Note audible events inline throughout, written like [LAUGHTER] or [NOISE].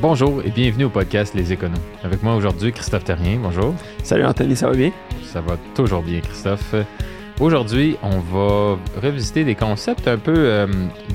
Bonjour et bienvenue au podcast Les Éconos. Avec moi aujourd'hui, Christophe Terrien. Bonjour. Salut Anthony, ça va bien? Ça va toujours bien, Christophe. Aujourd'hui, on va revisiter des concepts un peu euh,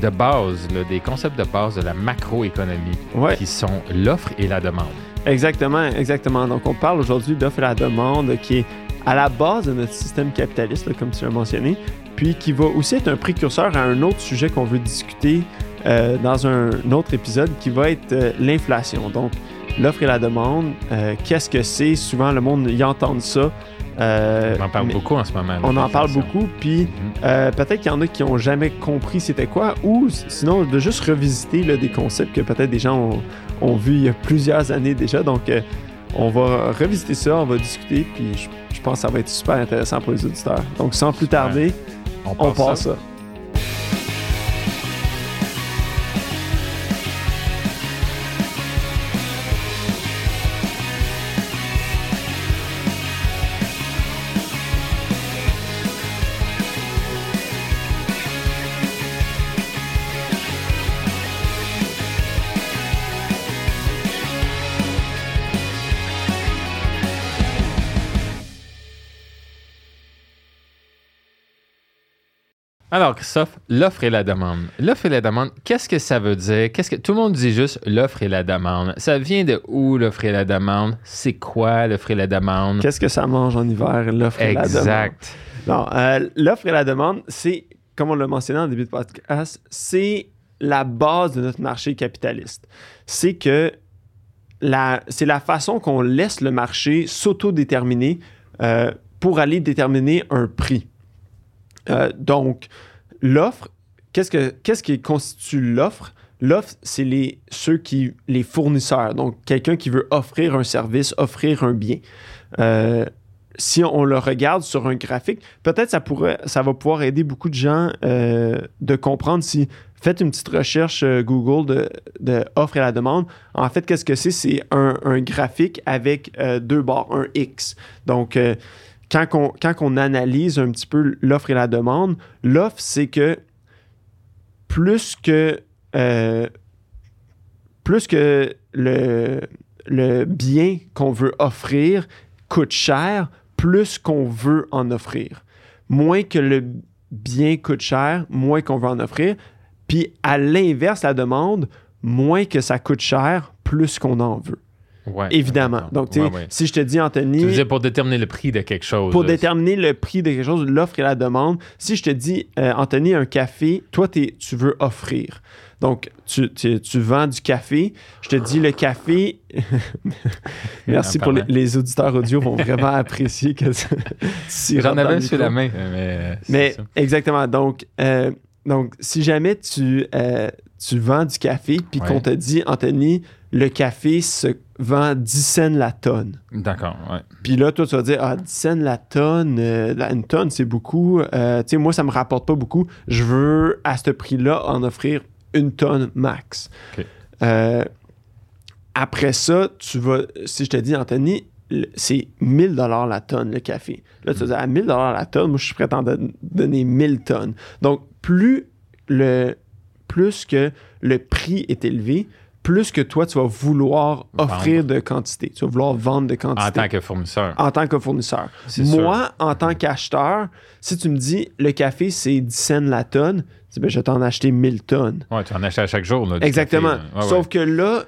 de base, là, des concepts de base de la macroéconomie, Ouais. qui sont l'offre et la demande. Exactement, exactement. Donc, on parle aujourd'hui d'offre et la demande qui est à la base de notre système capitaliste, là, comme tu l'as mentionné, puis qui va aussi être un précurseur à un autre sujet qu'on veut discuter euh, dans un autre épisode qui va être euh, l'inflation. Donc, l'offre et la demande, euh, qu'est-ce que c'est? Souvent, le monde y entend ça. On en parle beaucoup en ce moment. On en parle beaucoup, puis Mhm. Euh, peut-être qu'il y en a qui ont jamais compris c'était quoi, ou sinon de juste revisiter là, des concepts que peut-être des gens ont, ont vus il y a plusieurs années déjà. Donc, on va revisiter ça, on va discuter, puis je, je pense que ça va être super intéressant pour les auditeurs. Donc, sans plus tarder, On on passe passe ça. ça. Alors, Christophe, l'offre et la demande. L'offre et la demande, qu'est-ce que ça veut dire? Qu'est-ce que tout le monde dit juste l'offre et la demande. Ça vient de où l'offre et la demande? C'est quoi l'offre et la demande? Qu'est-ce que ça mange en hiver, l'offre et la demande? Exact. Non, euh, l'offre et la demande, c'est, comme on l'a mentionné en début de podcast, c'est la base de notre marché capitaliste. C'est que la, c'est la façon qu'on laisse le marché s'autodéterminer euh, pour aller déterminer un prix. Euh, donc, l'offre, qu'est-ce, que, qu'est-ce qui constitue l'offre? L'offre, c'est les, ceux qui, les fournisseurs. Donc, quelqu'un qui veut offrir un service, offrir un bien. Euh, si on le regarde sur un graphique, peut-être ça pourrait, ça va pouvoir aider beaucoup de gens euh, de comprendre si faites une petite recherche Google de, de offre et la demande. En fait, qu'est-ce que c'est? C'est un, graphique avec deux barres, un X. Donc quand, on, analyse un petit peu l'offre et la demande, l'offre c'est que plus que euh, plus que le, le bien qu'on veut offrir coûte cher, plus qu'on veut en offrir. Moins que le bien coûte cher, moins qu'on veut en offrir. Puis à l'inverse, la demande, moins que ça coûte cher, plus qu'on en veut. Ouais, Évidemment. Donc, tu sais, Ouais, ouais. si je te dis, Anthony, Tu veux dire pour déterminer le prix de quelque chose. pour déterminer le prix de quelque chose, l'offre et la demande, si je te dis, euh, Anthony, un café, toi, tu veux offrir. Donc, tu, tu- tu vends du café. Je te dis, le café. [LAUGHS] Merci pour les, auditeurs audio, vont vraiment apprécier que ça- [LAUGHS] J'en avais sous la main, mais. c'est Mais ça. exactement. Donc, euh, donc si jamais tu, euh, tu vends du café, puis qu'on te dit, Anthony, le café se vend 10 cents la tonne. D'accord, ouais. Puis là, toi, tu vas dire, ah, 10 cents la tonne, euh, une tonne, c'est beaucoup. Euh, tu sais, moi, ça me rapporte pas beaucoup. Je veux, à ce prix-là, en offrir une tonne max. OK. Euh, après ça, tu vas, si je te dis, Anthony, c'est 1000 dollars la tonne, le café. Là, tu vas dire, à 1000 dollars la tonne, moi, je suis prêt à donner 1000 tonnes. Donc, plus, le, plus que le prix est élevé, plus que toi, tu vas vouloir offrir de quantité. Tu vas vouloir vendre de quantité En tant que fournisseur. en tant que fournisseur. Moi, en tant qu'acheteur, si tu me dis le café, c'est 10 cents la tonne, tu dis, ben, je vais t'en acheter 1000 tonnes. Ouais, tu en achètes à chaque jour. Là, Exactement. café, là. Ouais, Sauf que là,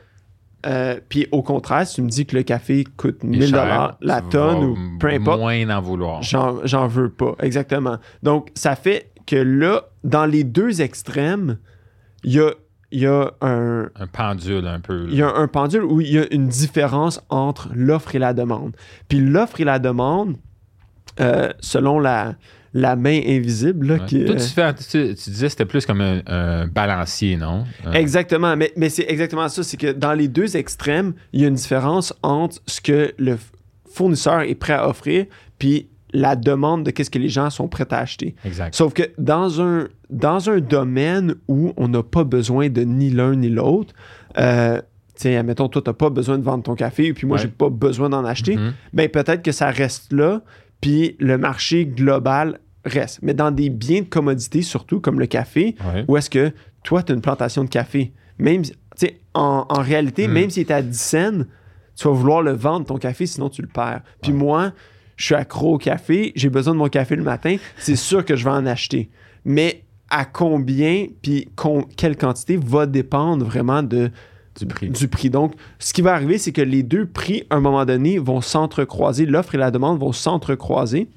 euh, puis au contraire, si tu me dis que le café coûte Il est 1000 cher, dollars la tonne ou peu importe, Moins d'en vouloir. j'en j'en veux pas. Exactement. Donc, ça fait que là, dans les deux extrêmes, il y a, il y a un, Un pendule un peu. là. il y a un pendule où il y a une différence entre l'offre et la demande. Puis l'offre et la demande, euh, selon la, la main invisible, là, Ouais. qui, Toi, euh, tu, fais, tu, tu disais que c'était plus comme un, un balancier, non? Un- Exactement, mais, mais c'est exactement ça. C'est que dans les deux extrêmes, il y a une différence entre ce que le fournisseur est prêt à offrir, puis la demande de qu'est-ce que les gens sont prêts à acheter. Exact. Sauf que dans un, dans un domaine où on n'a pas besoin de ni l'un ni l'autre, euh, tu sais, admettons, toi, tu n'as pas besoin de vendre ton café, puis moi, Ouais. j'ai pas besoin d'en acheter, Mhm. ben peut-être que ça reste là, puis le marché global reste. Mais dans des biens de commodité, surtout comme le café, Ouais. où est-ce que toi, tu as une plantation de café, même, tu en, en réalité, Mm. même s'il est à 10 cents, tu vas vouloir le vendre ton café, sinon tu le perds. Puis Ouais. moi, je suis accro au café, j'ai besoin de mon café le matin, c'est sûr que je vais en acheter. Mais à combien, puis quelle quantité va dépendre vraiment de, Du prix. du prix. Donc, ce qui va arriver, c'est que les deux prix, à un moment donné, vont s'entrecroiser. L'offre et la demande vont s'entrecroiser.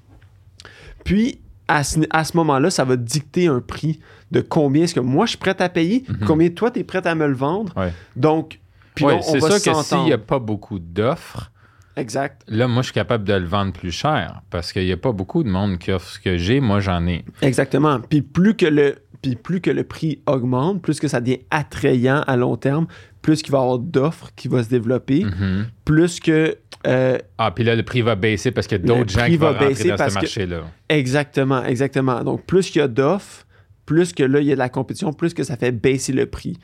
Puis, à ce, à ce moment-là, ça va dicter un prix de combien est-ce que moi, je suis prêt à payer, Mhm. combien toi, tu es prêt à me le vendre. Ouais. Donc, puis Ouais, c'est sûr que s'il n'y a pas beaucoup d'offres, Exact. là, moi, je suis capable de le vendre plus cher parce qu'il n'y a pas beaucoup de monde qui offre ce que j'ai. Moi, j'en ai. Exactement. Puis plus que le puis plus que le prix augmente, plus que ça devient attrayant à long terme, plus qu'il va y avoir d'offres qui vont se développer, Mhm. plus que euh, Ah, puis là, le prix va baisser parce qu'il y a d'autres gens qui vont va rentrer dans ce que- marché-là. Exactement, exactement. Donc, plus qu'il y a d'offres, plus que là, il y a de la compétition, plus que ça fait baisser le prix.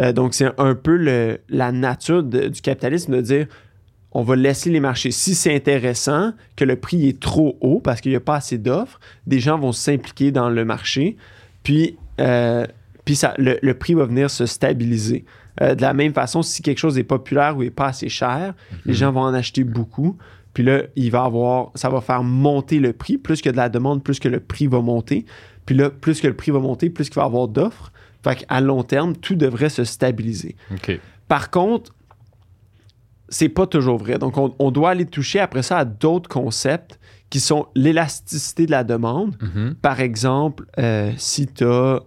Euh, donc, c'est un peu le- la nature de- du capitalisme de dire on va laisser les marchés. Si c'est intéressant, que le prix est trop haut parce qu'il n'y a pas assez d'offres, des gens vont s'impliquer dans le marché, puis, euh, puis ça, le, le prix va venir se stabiliser. Euh, de la même façon, si quelque chose est populaire ou est pas assez cher, les Mhm. gens vont en acheter beaucoup. Puis là, il va avoir, ça va faire monter le prix. Plus a de la demande, plus que le prix va monter. Puis là, plus que le prix va monter, plus qu'il va y avoir d'offres. Fait qu'à long terme, tout devrait se stabiliser. Par contre, c'est pas toujours vrai. Donc, on, on doit aller toucher après ça à d'autres concepts qui sont l'élasticité de la demande. Mhm. Par exemple, euh, si tu as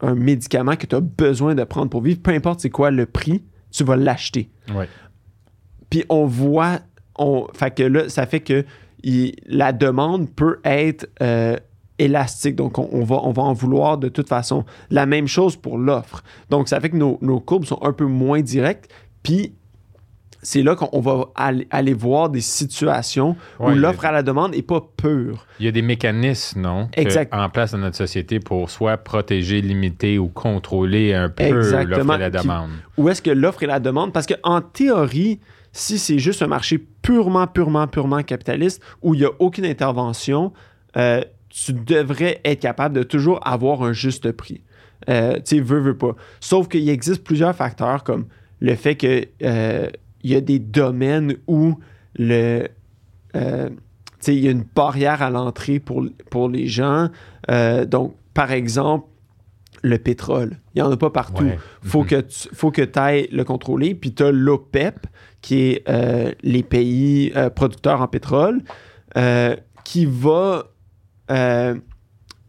un médicament que tu as besoin de prendre pour vivre, peu importe c'est quoi le prix, tu vas l'acheter. Ouais. Puis on voit, on, fait que là, ça fait que il- la demande peut être euh, élastique. Donc, on, on va, on va en vouloir de toute façon. La même chose pour l'offre. Donc, ça fait que nos, nos courbes sont un peu moins directes. Puis, c'est là qu'on on va aller, aller voir des situations Ouais, où l'offre à la demande n'est pas pure. Il y a des mécanismes, non? Exact. en place dans notre société pour soit protéger, limiter ou contrôler un peu l'offre et la Qui- demande. Où est-ce que l'offre et la demande? Parce qu'en théorie, si c'est juste un marché purement, purement, purement capitaliste où il n'y a aucune intervention, euh, tu devrais être capable de toujours avoir un juste prix. Euh, tu sais, veux, veux pas. Sauf qu'il existe plusieurs facteurs comme le fait que euh, il y a des domaines où le euh, tu sais, il y a une barrière à l'entrée pour, pour les gens. Euh, donc, par exemple, le pétrole. Il n'y en a pas partout. Ouais. Faut Mhm. que tu faut que ailles le contrôler. Puis tu as l'OPEP, qui est les pays producteurs en pétrole, qui va, euh,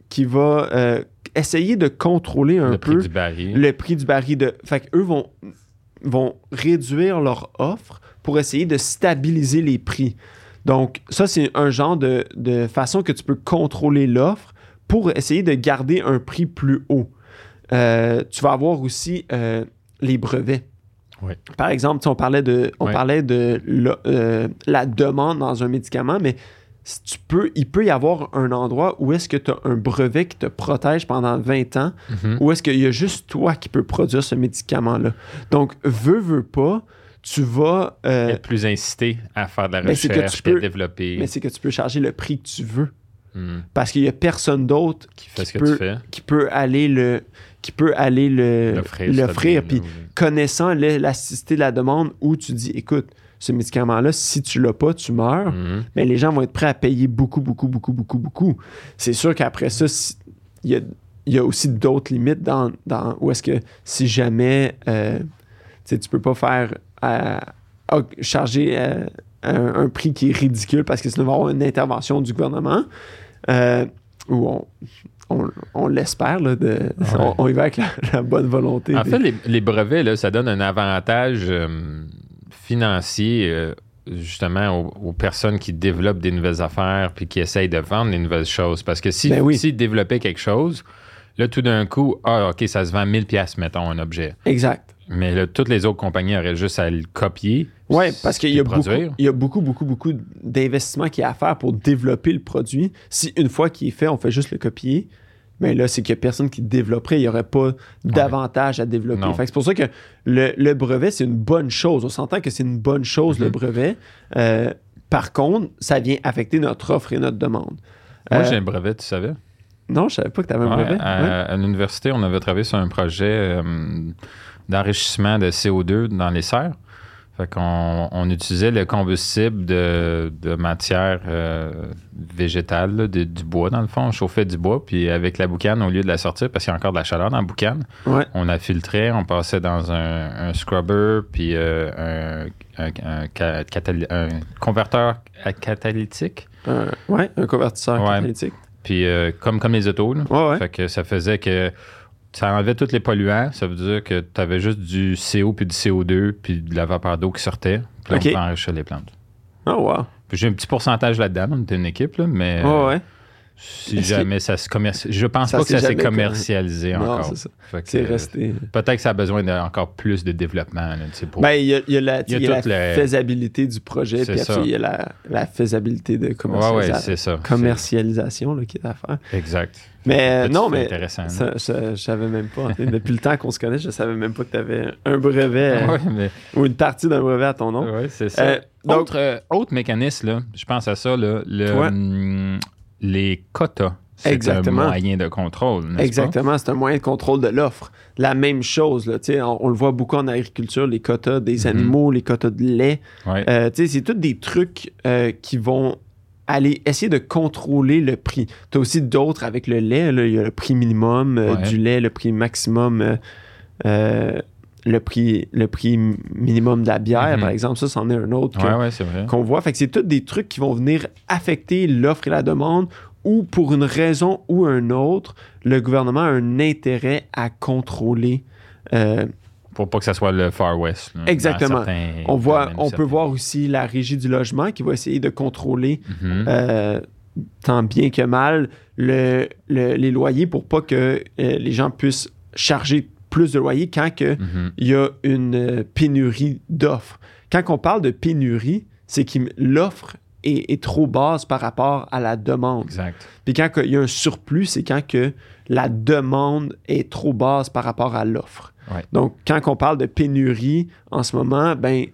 qui va euh, essayer de contrôler un le peu prix du baril. le prix du baril. De... Fait qu'eux vont, vont réduire leur offre pour essayer de stabiliser les prix. Donc, ça, c'est un genre de, de façon que tu peux contrôler l'offre pour essayer de garder un prix plus haut. Euh, tu vas avoir aussi les brevets. Ouais. Par exemple, on parlait de, on Ouais. parlait de la, euh, la demande dans un médicament, mais tu peux, il peut y avoir un endroit où est-ce que tu as un brevet qui te protège pendant 20 ans, Mhm. ou est-ce qu'il y a juste toi qui peux produire ce médicament-là? Donc, veux, veux pas, tu vas... euh, Être plus incité à faire de la Mais c'est que recherche tu à peux- développer. mais c'est que tu peux charger le prix que tu veux. Hmm. Parce qu'il y a personne d'autre Qui fait ce qui que peut- tu fais. qui peut aller le qui peut aller le L'offrir. Puis connaissant l'élasticité de la demande où tu dis écoute, ce médicament-là, si tu l'as pas, tu meurs. Mhm. mais les gens vont être prêts à payer beaucoup, beaucoup, beaucoup, beaucoup, beaucoup. C'est sûr qu'après ça, il y a, il y a aussi d'autres limites dans, dans où est-ce que si jamais euh, tu peux pas faire euh, charger euh, un, un prix qui est ridicule parce que sinon il va y avoir une intervention du gouvernement euh, où on, on, on l'espère, là, de- Ouais. on, on y va avec la, la bonne volonté. En des- fait, les, les brevets, là, ça donne un avantage financier euh, justement aux, aux personnes qui développent des nouvelles affaires puis qui essayent de vendre des nouvelles choses. Parce que si, Ben oui. s'ils développaient quelque chose, là, tout d'un coup, ah, OK, ça se vend 1000 pièces mettons, un objet. Exact. Mais là, toutes les autres compagnies auraient juste à le copier. Oui, parce qu'il y, a beaucoup- produire. il y a beaucoup, beaucoup, beaucoup d'investissements qu'il y a à faire pour développer le produit. Si une fois qu'il est fait, on fait juste le copier, mais là, c'est qu'il n'y a personne qui développerait. Il n'y aurait pas d'avantage à développer. Non. Fait que c'est pour ça que le, le brevet, c'est une bonne chose. On s'entend que c'est une bonne chose, le Mhm. brevet. Euh, par contre, ça vient affecter notre offre et notre demande. Moi, Euh, j'ai un brevet, tu savais? Non, je savais pas que tu avais un brevet. à, Ouais. à l'université, on avait travaillé sur un projet euh, d'enrichissement de CO2 dans les serres. Fait qu'on on utilisait le combustible de, de matière euh, végétale, là, de- du bois dans le fond. On chauffait du bois, puis avec la boucane, au lieu de la sortir, parce qu'il y a encore de la chaleur dans la boucane, Ouais. on la filtrait, on passait dans un, un scrubber, puis euh, un, un- converteur catalytique. Un- ouais, un convertisseur Ouais. catalytique. Puis euh, comme, comme les autos, là. Ouais, ouais. Fait que ça faisait que ça enlevait tous les polluants. Ça veut dire que tu avais juste du CO puis du CO2 puis de la vapeur d'eau qui sortait. Puis là, OK. on enrichir les plantes. Oh, wow. J'ai un petit pourcentage là-dedans. On était une équipe, là, mais Ouais, ouais. Si jamais ça se commercialise. Je pense Ça pas que ça s'est commercialisé encore. c'est resté. Peut-être que ça a besoin d'encore plus de développement. pour... Ben, il y a, il y a la, Il y a il y a la faisabilité du projet, puis après, il y a la, la faisabilité de ouais, commercialisation. ouais, c'est ça. commercialisation là, qui est à faire. Exact. Mais euh, non, c'est mais intéressant. ça, ça- je savais même pas. Depuis le temps qu'on se connaît, je savais même pas que tu avais un brevet [LAUGHS] Ouais, mais- ou une partie d'un brevet à ton nom. Ouais, c'est ça. Euh, donc, autre, euh, autre mécanisme, là, je pense à ça, là, le, hum, les quotas. C'est un moyen de contrôle, exactement, c'est un moyen de contrôle de l'offre. La même chose, là, on, on le voit beaucoup en agriculture, les quotas des Mhm. animaux, les quotas de lait. Ouais. Euh, c'est tous des trucs euh, qui vont aller essayer de contrôler le prix. Tu as aussi d'autres avec le lait. Il y a le prix minimum euh, Ouais. du lait, le prix maximum, le, prix, le prix minimum de la bière, Mhm. par exemple. Ça, c'en est un autre que- ouais, ouais, qu'on voit. Fait que c'est tous des trucs qui vont venir affecter l'offre et la demande ou pour une raison ou un autre, le gouvernement a un intérêt à contrôler euh, Pour pas que ça soit le Far West. là, Exactement. on voit, on peut voir aussi la régie du logement qui va essayer de contrôler Mhm. euh, tant bien que mal le- le- les loyers pour pas que euh, les gens puissent charger plus de loyers quand que Mhm. il y a une euh, pénurie d'offres. Quand on parle de pénurie, c'est que l'offre est, est trop basse par rapport à la demande. Exact. Puis quand il y a un surplus, c'est quand que la demande est trop basse par rapport à l'offre. Ouais. Donc, quand on parle de pénurie en ce moment, ben,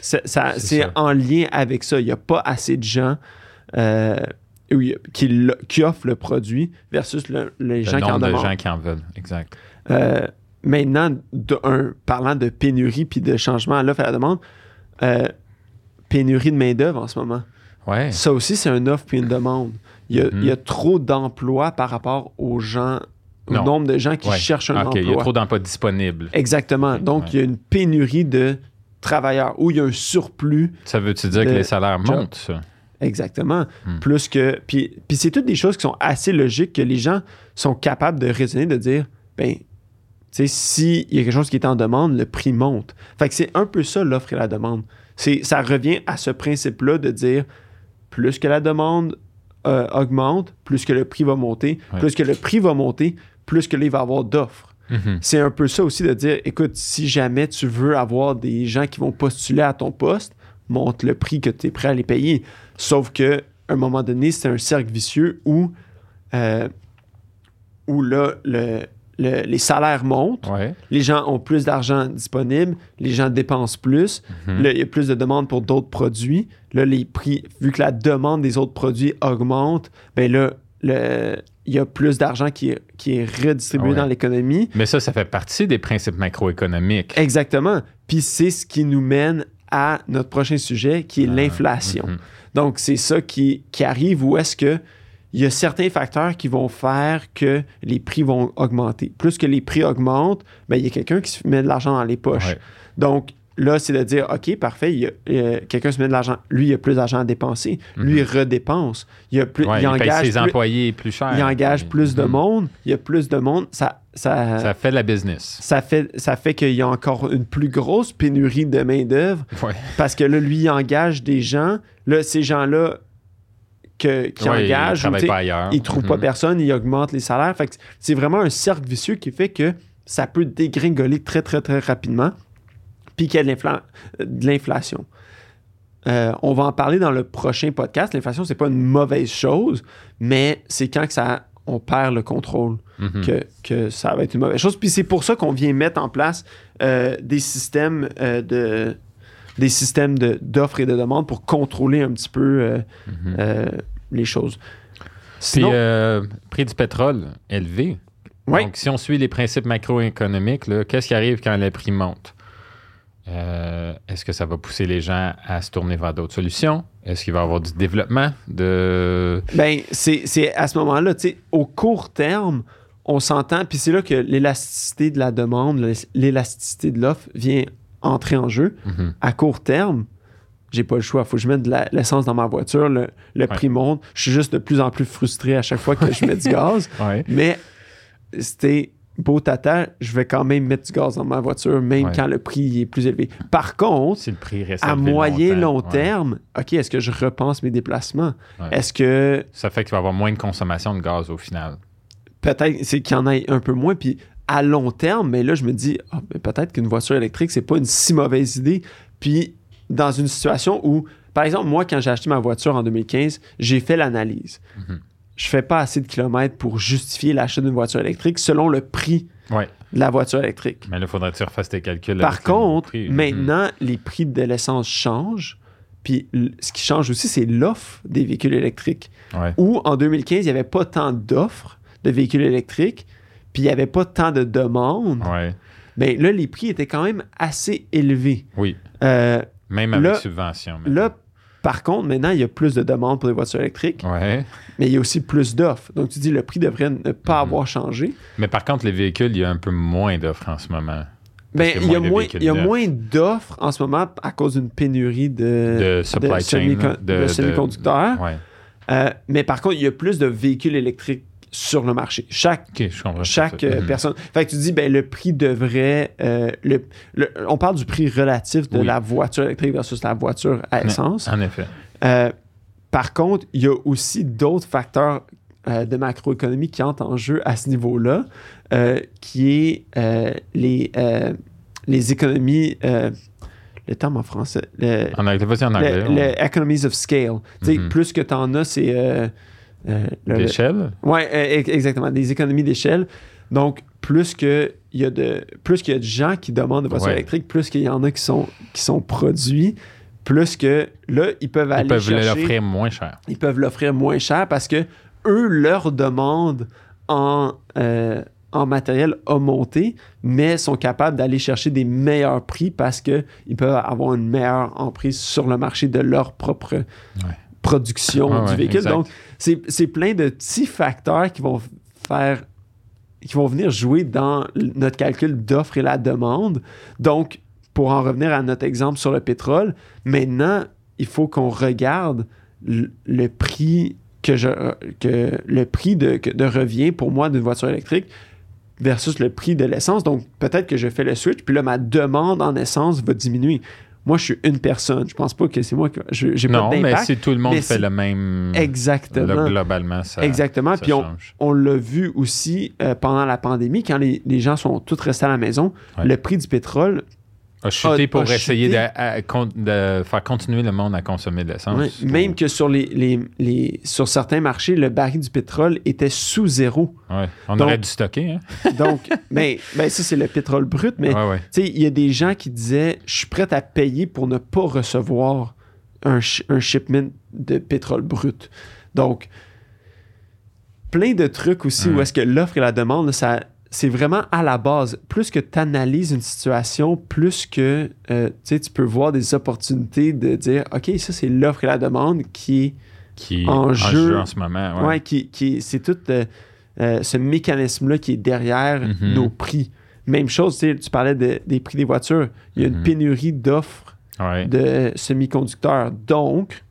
C'est en lien avec ça. Il n'y a pas assez de gens euh, oui, qui, qui offrent le produit versus le- les Le gens qui en nombre de gens qui en veulent. Exact. Euh, maintenant, de, un, parlant de pénurie puis de changement à l'offre et à la demande, euh, pénurie de main-d'œuvre en ce moment. Ouais. Ça aussi, c'est une offre puis une demande. Il y a, Mhm. il y a trop d'emplois par rapport aux gens, au Non. nombre de gens qui Ouais. cherchent un OK, il y a emploi. trop d'emplois disponibles. Exactement. Donc, Ouais. il y a une pénurie de travailleurs ou il y a un surplus. Ça veut-tu dire que les salaires montent, ça? Exactement. Hmm. Plus que. Puis, puis c'est toutes des choses qui sont assez logiques que les gens sont capables de raisonner, de dire, ben, tu sais, s'il y a quelque chose qui est en demande, le prix monte. Fait que c'est un peu ça, l'offre et la demande. C'est, ça revient à ce principe-là de dire, plus que la demande euh, augmente, plus que le prix va monter, Ouais. plus que le prix va monter, plus que là, il va y avoir d'offres. Mhm. C'est un peu ça aussi de dire, écoute, si jamais tu veux avoir des gens qui vont postuler à ton poste, monte le prix que tu es prêt à les payer. Sauf que à un moment donné, c'est un cercle vicieux où, euh, où là, le- le- les salaires montent, Ouais. les gens ont plus d'argent disponible, les gens dépensent plus, Mhm. là, il y a plus de demandes pour d'autres produits. Là, les prix, vu que la demande des autres produits augmente, ben là, le- il y a plus d'argent qui est, qui est redistribué Ouais. dans l'économie. Mais ça, ça fait partie des principes macroéconomiques. Exactement. Puis c'est ce qui nous mène à notre prochain sujet, qui est Ah, l'inflation. mhm. Donc, c'est ça qui, qui arrive où est-ce que il y a certains facteurs qui vont faire que les prix vont augmenter. Plus que les prix augmentent, ben, il y a quelqu'un qui se met de l'argent dans les poches. Ouais. Donc, là, c'est de dire, OK, parfait, il y a, euh, quelqu'un se met de l'argent. Lui, il a plus d'argent à dépenser. Lui, il redépense. Il, a plus, Mhm. Ouais, il il paye engage, ses plus, employés plus cher. il engage plus de Mhm. monde. Il y a plus de monde. Ça, ça, Ça fait de la business. ça fait, ça fait qu'il y a encore une plus grosse pénurie de main-d'œuvre Ouais. parce que là, lui, il engage des gens. Là, ces gens-là que, qui Ouais, engagent, Ils ils trouvent pas Mhm. personne, ils augmentent les salaires. Fait que c'est vraiment un cercle vicieux qui fait que ça peut dégringoler très, très, très rapidement. Puis qu'il y a de l'infla- de l'inflation. Euh, on va en parler dans le prochain podcast. L'inflation, c'est pas une mauvaise chose, mais c'est quand que ça, on perd le contrôle Mhm. que, que ça va être une mauvaise chose. Puis c'est pour ça qu'on vient mettre en place euh, des systèmes euh, de des systèmes de- d'offres et de demandes pour contrôler un petit peu euh, les choses. Sinon, Puis, prix du pétrole élevé. Oui. Donc, si on suit les principes macroéconomiques, qu'est-ce qui arrive quand les prix montent? Euh, Est-ce que ça va pousser les gens à se tourner vers d'autres solutions? Est-ce qu'il va y avoir du développement de... Ben, c'est à ce moment-là, tu sais, au court terme, on s'entend, puis c'est là que l'élasticité de la demande, l'é- l'élasticité de l'offre vient entrer en jeu. Mhm. À court terme, j'ai pas le choix. Faut que je mette de l'essence dans ma voiture, le, le prix monte. Je suis juste de plus en plus frustré à chaque fois que je mets du gaz. [LAUGHS] Ouais. Mais c'était beau tata, je vais quand même mettre du gaz dans ma voiture, même Ouais. quand le prix est plus élevé. Par contre, Si le prix reste à moyen long longtemps, ouais. terme, OK, est-ce que je repense mes déplacements? Ouais. Est-ce que Ça fait qu'il va y avoir moins de consommation de gaz au final. peut-être c'est qu'il y en ait un peu moins, puis à long terme, mais là, je me dis, ah, ben, peut-être qu'une voiture électrique, c'est pas une si mauvaise idée. Puis dans une situation où, par exemple, moi, quand j'ai acheté ma voiture en 2015, j'ai fait l'analyse. Mhm. Je fais pas assez de kilomètres pour justifier l'achat d'une voiture électrique selon le prix Ouais. de la voiture électrique. Mais là, il faudrait que tu refasses tes calculs. Par contre, prix. Maintenant, les prix de l'essence changent. Puis ce qui change aussi, c'est l'offre des véhicules électriques. Ouais. Où en 2015, il n'y avait pas tant d'offres de véhicules électriques, puis il n'y avait pas tant de demandes. Ouais. Mais là, les prix étaient quand même assez élevés. Oui. Euh, Même avec Là- subvention. là, par contre, maintenant, il y a plus de demandes pour les voitures électriques, Ouais. mais il y a aussi plus d'offres. Donc, tu dis, le prix devrait ne pas Mhm. avoir changé. Mais par contre, les véhicules, il y a un peu moins d'offres en ce moment. Ben, il y a moins il y a d'offres en ce moment à cause d'une pénurie de, De supply chain, semi- de- de de- semi-conducteurs. Ouais. Euh, mais par contre, il y a plus de véhicules électriques sur le marché. Chaque, chaque euh, Mhm. personne. Fait que tu dis, ben, le prix devrait. euh, le, le- on parle du prix relatif de Oui. la voiture électrique versus la voiture à essence. En effet. Euh, par contre, il y a aussi d'autres facteurs de macroéconomie qui entrent en jeu à ce niveau-là, qui est les, les économies. le terme en français. Le, En anglais, vas-y en anglais. le, on- le economies of scale. Tu sais, Mhm. plus que tu en as, c'est. Euh, D'échelle? Ouais, euh, ex- exactement. Des économies d'échelle. Donc, plus que il y a de plus qu'il y a de gens qui demandent des voitures Ouais. électriques, plus qu'il y en a qui sont qui sont produits, plus que là ils peuvent aller Ils peuvent chercher, l'offrir moins cher. ils peuvent l'offrir moins cher parce que eux leur demande en euh, en matériel a monté, mais sont capables d'aller chercher des meilleurs prix parce que ils peuvent avoir une meilleure emprise sur le marché de leur propre production Ouais, du véhicule. exact. Donc, c'est plein de petits facteurs qui vont venir jouer dans notre calcul d'offre et la demande. Donc, pour en revenir à notre exemple sur le pétrole, maintenant, il faut qu'on regarde le prix que je le prix de, de revient pour moi d'une voiture électrique versus le prix de l'essence. Donc, peut-être que je fais le switch, puis là, ma demande en essence va diminuer. Moi, je suis une personne. Je pense pas que c'est moi qui. J'ai pas Non, mais si tout le monde fait le même. Exactement. globalement, ça. Exactement. ça Puis on, l'a vu aussi euh, pendant la pandémie, quand les, les gens sont tous restés à la maison, Ouais. le prix du pétrole, A chuté a- pour a essayer chuté. de, à- con- de faire continuer le monde à consommer de l'essence. même que sur, les, les- les- sur certains marchés, le baril du pétrole était sous zéro. Ouais. On Donc- aurait dû stocker, hein? [LAUGHS] Donc, ben, ben, ça, c'est le pétrole brut, mais Ouais, ouais. il y a des gens qui disaient Je suis prêt à payer pour ne pas recevoir un, shi- un shipment de pétrole brut. Donc, plein de trucs aussi où est-ce que l'offre et la demande, là, ça, c'est vraiment à la base. Plus que tu analyses une situation, plus que euh, tu peux voir des opportunités de dire OK, ça, c'est l'offre et la demande qui est Qui En en jeu. jeu en ce moment. Ouais. Ouais, qui, qui- c'est tout euh, euh, ce mécanisme-là qui est derrière Mhm. nos prix. Même chose, tu parlais de- des prix des voitures. Il y a une Mhm. pénurie d'offres Ouais. de semi-conducteurs. Donc,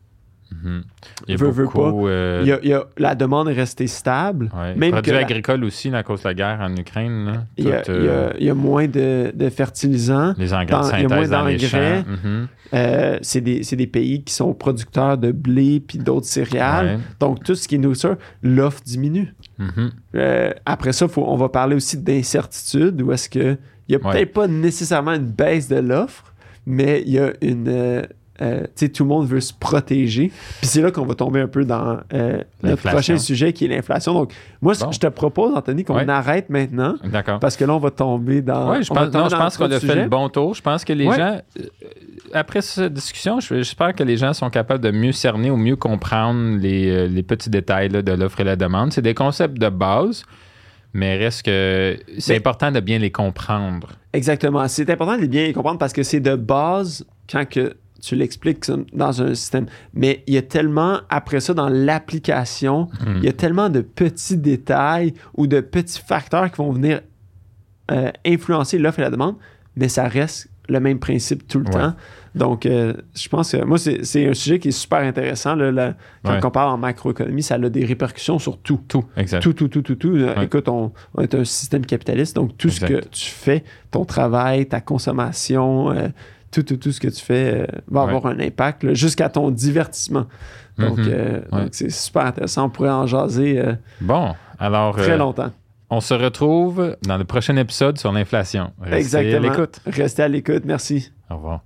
Mhm. Il y a Veux, veux beaucoup. euh, il y a- il y a- la demande est restée stable. ouais. même Produits que la- agricoles aussi, à cause de la guerre en Ukraine. là. Il y a, Tout, il y a- euh, il y a moins de, de fertilisants. les engrais dans- il y a moins d'engrais. Mhm. Euh, c'est des, pays qui sont producteurs de blé puis d'autres céréales. Ouais. Donc, tout ce qui est nourriture, l'offre diminue. Mhm. Après ça, faut, on va parler aussi d'incertitude, où est-ce que il n'y a Ouais. peut-être pas nécessairement une baisse de l'offre, mais il y a une, euh, tout le monde veut se protéger. Puis c'est là qu'on va tomber un peu dans euh, notre prochain sujet qui est l'inflation. Donc, moi, Bon. je te propose, Anthony, qu'on arrête maintenant D'accord. parce que là, on va tomber dans. Oui, je pense, non, je pense qu'on a fait le bon tour. Je pense que les gens, euh, après cette discussion, je- j'espère que les gens sont capables de mieux cerner ou mieux comprendre les, euh, les petits détails là, de l'offre et la demande. C'est des concepts de base, mais reste que c'est important de bien les comprendre. Exactement. C'est important de bien les comprendre parce que c'est de base quand que tu l'expliques dans un système. Mais il y a tellement, après ça, dans l'application, Hmm. il y a tellement de petits détails ou de petits facteurs qui vont venir euh, influencer l'offre et la demande, mais ça reste le même principe tout le Ouais. temps. Donc, euh, je pense que moi, c'est c'est un sujet qui est super intéressant. là, là. quand Ouais. on parle en macroéconomie, ça a des répercussions sur tout. Tout, exact. Tout, tout, tout, tout, tout. Euh, Ouais. Écoute, on, on est un système capitaliste, donc tout ce que tu fais, ton travail, ta consommation, euh, tout, tout, tout ce que tu fais euh, va Ouais. avoir un impact jusqu'à ton divertissement. Donc, Mhm. euh, Ouais. donc c'est super intéressant. On pourrait en jaser euh, Bon, alors, très longtemps. on se retrouve dans le prochain épisode sur l'inflation. Restez à Exactement. l'écoute. Restez à l'écoute. Merci. Au revoir.